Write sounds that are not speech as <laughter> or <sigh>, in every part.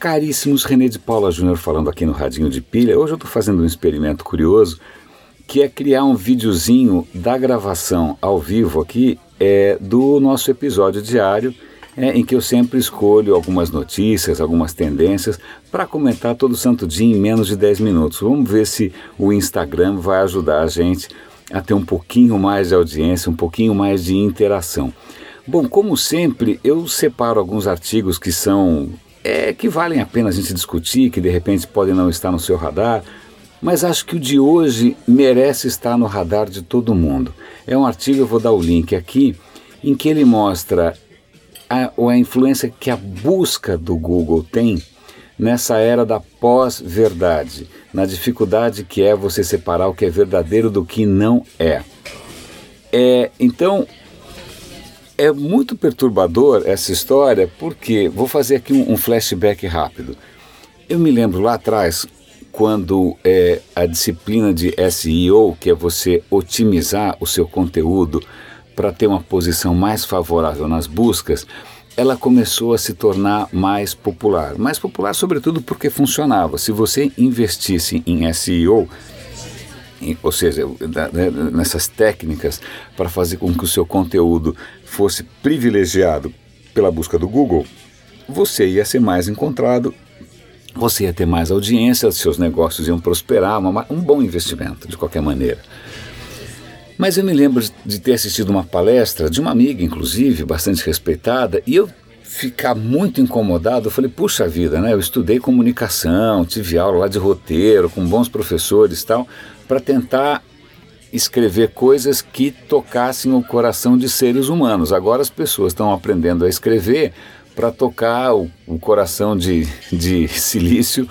Caríssimos, René de Paula Júnior falando aqui no Radinho de Pilha. Hoje eu estou fazendo um experimento curioso, que é criar um videozinho da gravação ao vivo aqui é, do nosso episódio diário, é, em que eu sempre escolho algumas notícias, algumas tendências, para comentar todo santo dia em menos de 10 minutos. Vamos ver se o Instagram vai ajudar a gente a ter um pouquinho mais de audiência, um pouquinho mais de interação. Bom, como sempre, eu separo alguns artigos que são é, que valem a pena a gente discutir, que de repente podem não estar no seu radar, mas acho que o de hoje merece estar no radar de todo mundo. É um artigo, eu vou dar o link aqui, em que ele mostra a, a influência que a busca do Google tem nessa era da pós-verdade, na dificuldade que é você separar o que é verdadeiro do que não é. é então, é muito perturbador essa história, porque vou fazer aqui um, um flashback rápido. Eu me lembro lá atrás, quando é, a disciplina de SEO, que é você otimizar o seu conteúdo para ter uma posição mais favorável nas buscas, ela começou a se tornar mais popular. Mais popular, sobretudo, porque funcionava. Se você investisse em SEO, ou seja, né, nessas técnicas para fazer com que o seu conteúdo fosse privilegiado pela busca do Google, você ia ser mais encontrado, você ia ter mais audiência, seus negócios iam prosperar, uma, um bom investimento, de qualquer maneira. Mas eu me lembro de ter assistido uma palestra de uma amiga, inclusive, bastante respeitada, e eu ficar muito incomodado, eu falei, puxa vida, né? Eu estudei comunicação, tive aula lá de roteiro, com bons professores e tal, para tentar escrever coisas que tocassem o coração de seres humanos. Agora as pessoas estão aprendendo a escrever para tocar o, o, coração de, de <laughs> silício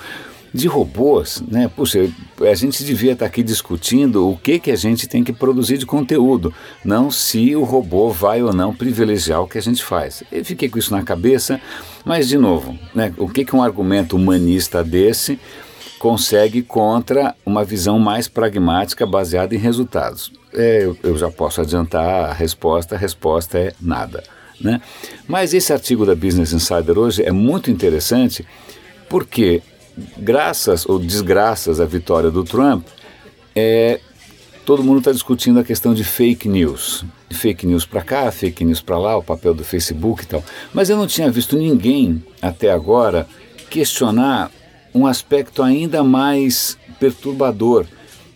de robôs, né? Puxa, a gente devia estar tá aqui discutindo o que que a gente tem que produzir de conteúdo, não se o robô vai ou não privilegiar o que a gente faz. Eu fiquei com isso na cabeça, mas de novo, né? O que que um argumento humanista desse consegue contra uma visão mais pragmática baseada em resultados? É, eu, eu já posso adiantar a resposta, a resposta é nada. Né? Mas esse artigo da Business Insider hoje é muito interessante porque graças ou desgraças à vitória do Trump, é, todo mundo está discutindo a questão de fake news. Fake news para cá, fake news para lá, o papel do Facebook e tal. Mas eu não tinha visto ninguém até agora questionar um aspecto ainda mais perturbador,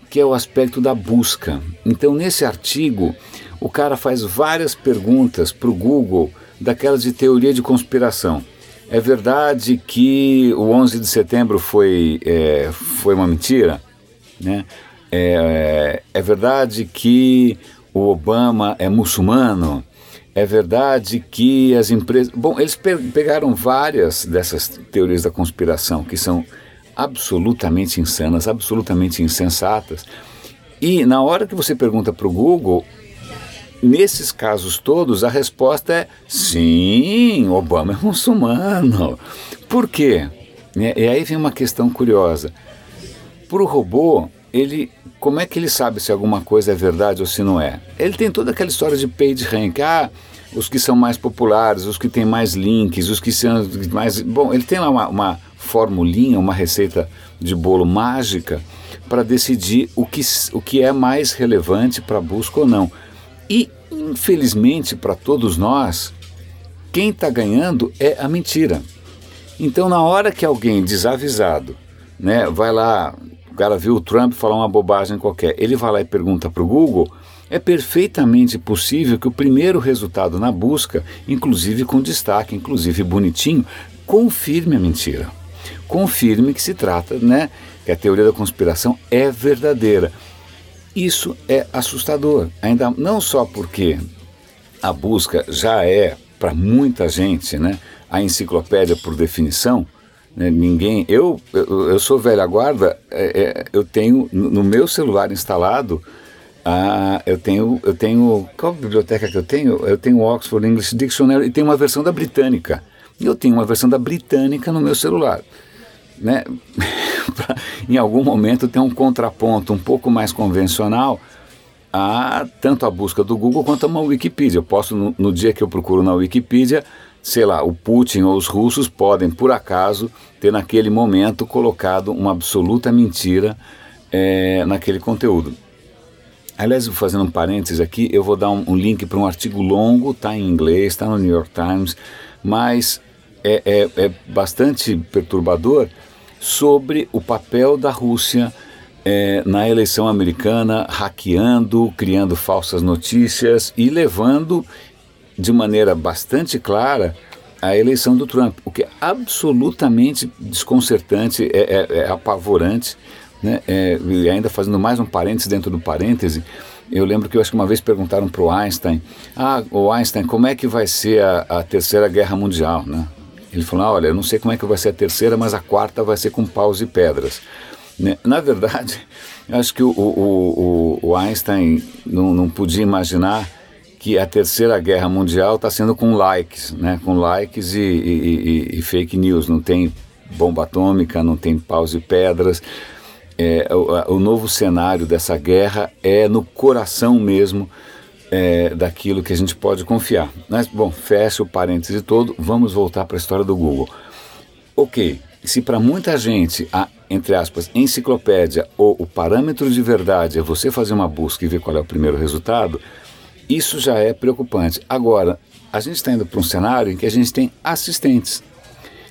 que é o aspecto da busca. Então, nesse artigo, o cara faz várias perguntas para o Google daquelas de teoria de conspiração. É verdade que o 11 de setembro foi, é, foi uma mentira? Né? É, é verdade que o Obama é muçulmano? É verdade que as empresas. Bom, eles pe pegaram várias dessas teorias da conspiração que são absolutamente insanas, absolutamente insensatas. E na hora que você pergunta para o Google, Nesses casos todos, a resposta é sim, Obama é muçulmano. Por quê? E aí vem uma questão curiosa. Para o robô, ele, como é que ele sabe se alguma coisa é verdade ou se não é? Ele tem toda aquela história de page rank. Ah, os que são mais populares, os que têm mais links, os que são mais. Bom, ele tem lá uma, uma formulinha, uma receita de bolo mágica para decidir o que, o que é mais relevante para a busca ou não. E, infelizmente, para todos nós, quem está ganhando é a mentira. Então, na hora que alguém desavisado né, vai lá, o cara viu o Trump falar uma bobagem qualquer, ele vai lá e pergunta para o Google, é perfeitamente possível que o primeiro resultado na busca, inclusive com destaque, inclusive bonitinho, confirme a mentira. Confirme que se trata, né, que a teoria da conspiração é verdadeira. Isso é assustador, ainda não só porque a busca já é para muita gente, né, a enciclopédia por definição. Né, ninguém, eu, eu, eu sou velha guarda, é, é, eu tenho no meu celular instalado ah, eu tenho, eu tenho. Qual biblioteca que eu tenho? Eu tenho o Oxford English Dictionary e tem uma versão da britânica. Eu tenho uma versão da britânica no meu celular. Né? <laughs> em algum momento ter um contraponto um pouco mais convencional a tanto a busca do Google quanto a uma Wikipedia. Eu posso, no, no dia que eu procuro na Wikipedia, sei lá, o Putin ou os russos podem, por acaso, ter naquele momento colocado uma absoluta mentira é, naquele conteúdo. Aliás, fazendo um parênteses aqui, eu vou dar um, um link para um artigo longo, está em inglês, está no New York Times, mas é, é, é, bastante perturbador sobre o papel da Rússia é, na eleição americana, hackeando, criando falsas notícias e levando de maneira bastante clara a eleição do Trump, o que é absolutamente desconcertante, é, é, é apavorante. Né? É, e ainda fazendo mais um parêntese dentro do parêntese, eu lembro que eu acho que uma vez perguntaram para o Einstein: Ah, o Einstein, como é que vai ser a, a terceira guerra mundial? Né? Ele falou: ah, Olha, eu não sei como é que vai ser a terceira, mas a quarta vai ser com paus e pedras. Né? Na verdade, eu acho que o, o, o, o Einstein não, não podia imaginar que a terceira guerra mundial está sendo com likes, né? com likes e, e, e, e, fake news. Não tem bomba atômica, não tem paus e pedras. É, o, o, novo cenário dessa guerra é no coração mesmo é, daquilo que a gente pode confiar. Mas, bom, fecha o parêntese todo, vamos voltar para a história do Google. Ok, se para muita gente a, entre aspas, enciclopédia ou o parâmetro de verdade é você fazer uma busca e ver qual é o primeiro resultado, isso já é preocupante. Agora, a gente está indo para um cenário em que a gente tem assistentes.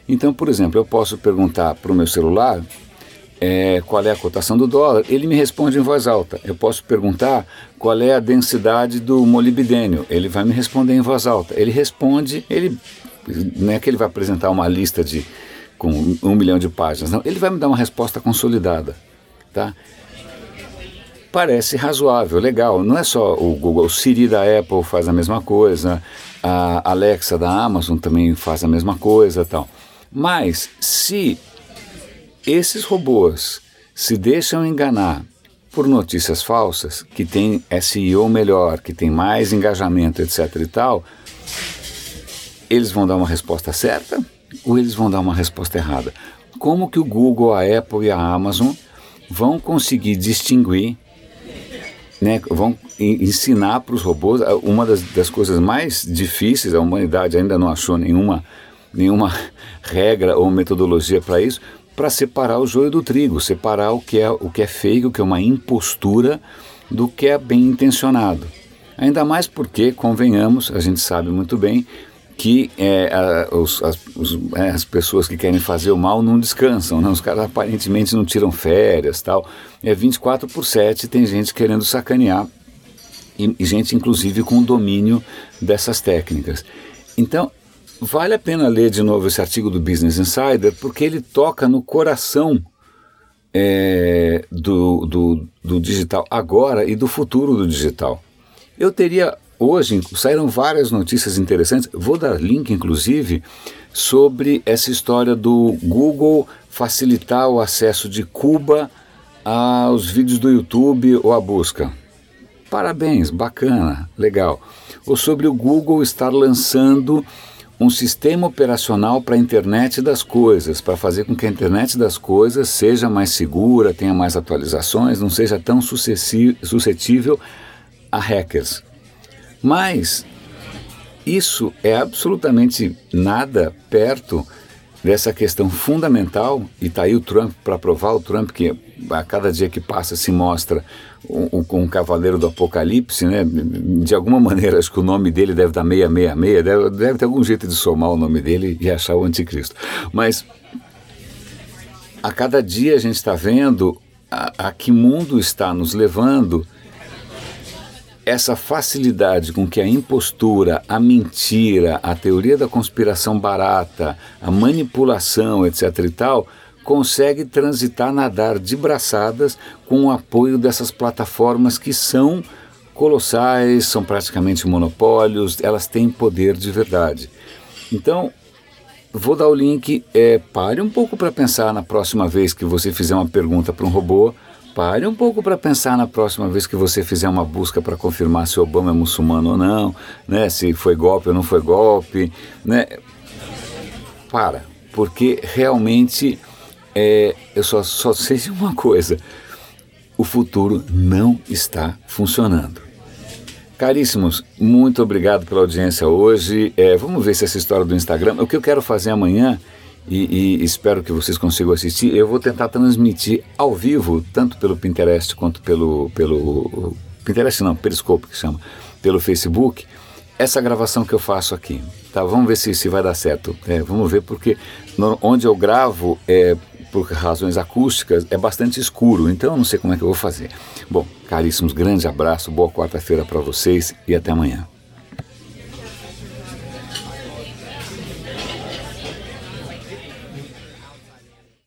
Então, por exemplo, eu posso perguntar para o meu celular é, qual é a cotação do dólar, ele me responde em voz alta. Eu posso perguntar qual é a densidade do molibdênio, ele vai me responder em voz alta. Ele responde, ele não é que ele vai apresentar uma lista de com um milhão de páginas, não, ele vai me dar uma resposta consolidada, tá? Parece razoável, legal. Não é só o Google, o Siri da Apple faz a mesma coisa, a Alexa da Amazon também faz a mesma coisa, tal. Mas se esses robôs se deixam enganar por notícias falsas, que tem SEO melhor, que tem mais engajamento, etc e tal, eles vão dar uma resposta certa ou eles vão dar uma resposta errada? Como que o Google, a Apple e a Amazon vão conseguir distinguir né, vão ensinar para os robôs. Uma das, das, coisas mais difíceis, a humanidade ainda não achou nenhuma, nenhuma <laughs> regra ou metodologia para isso, para separar o joio do trigo, separar o que, é, o que é feio, o que é uma impostura, do que é bem intencionado. Ainda mais porque, convenhamos, a gente sabe muito bem que é, a, os, as, os, é, as, pessoas que querem fazer o mal não descansam, né? os caras aparentemente não tiram férias tal. É 24 por 7, tem gente querendo sacanear, e, e gente inclusive com domínio dessas técnicas. Então, vale a pena ler de novo esse artigo do Business Insider, porque ele toca no coração é, do, do, do digital agora e do futuro do digital. Eu teria Hoje saíram várias notícias interessantes. Vou dar link, inclusive, sobre essa história do Google facilitar o acesso de Cuba aos vídeos do YouTube ou a busca. Parabéns, bacana, legal. Ou sobre o Google estar lançando um sistema operacional para a internet das coisas, para fazer com que a internet das coisas seja mais segura, tenha mais atualizações, não seja tão suscetível a hackers. Mas isso é absolutamente nada perto dessa questão fundamental, e está aí o Trump para provar o Trump que a cada dia que passa se mostra um, um, um, cavaleiro do apocalipse, né? De alguma maneira, acho que o nome dele deve dar 666, deve, deve ter algum jeito de somar o nome dele e achar o anticristo. Mas a cada dia a gente está vendo a, a que mundo está nos levando essa facilidade com que a impostura, a mentira, a teoria da conspiração barata, a manipulação, etc. e tal, consegue transitar, nadar de braçadas com o apoio dessas plataformas que são colossais, são praticamente monopólios, elas têm poder de verdade. Então, vou dar o link, é, pare um pouco para pensar na próxima vez que você fizer uma pergunta para um robô Pare um pouco para pensar na próxima vez que você fizer uma busca para confirmar se Obama é muçulmano ou não, né? se foi golpe ou não foi golpe. Né? Para, porque realmente é, eu só, só sei de uma coisa: o futuro não está funcionando. Caríssimos, muito obrigado pela audiência hoje. É, vamos ver se essa história do Instagram. O que eu quero fazer amanhã, e, e, espero que vocês consigam assistir, eu vou tentar transmitir ao vivo, tanto pelo Pinterest quanto pelo. pelo Pinterest não, Periscope que chama, pelo Facebook, essa gravação que eu faço aqui. Tá, vamos ver se, se vai dar certo. É, vamos ver porque no, onde eu gravo é por razões acústicas, é bastante escuro, então eu não sei como é que eu vou fazer. Bom, caríssimos, grande abraço, boa quarta-feira para vocês e até amanhã.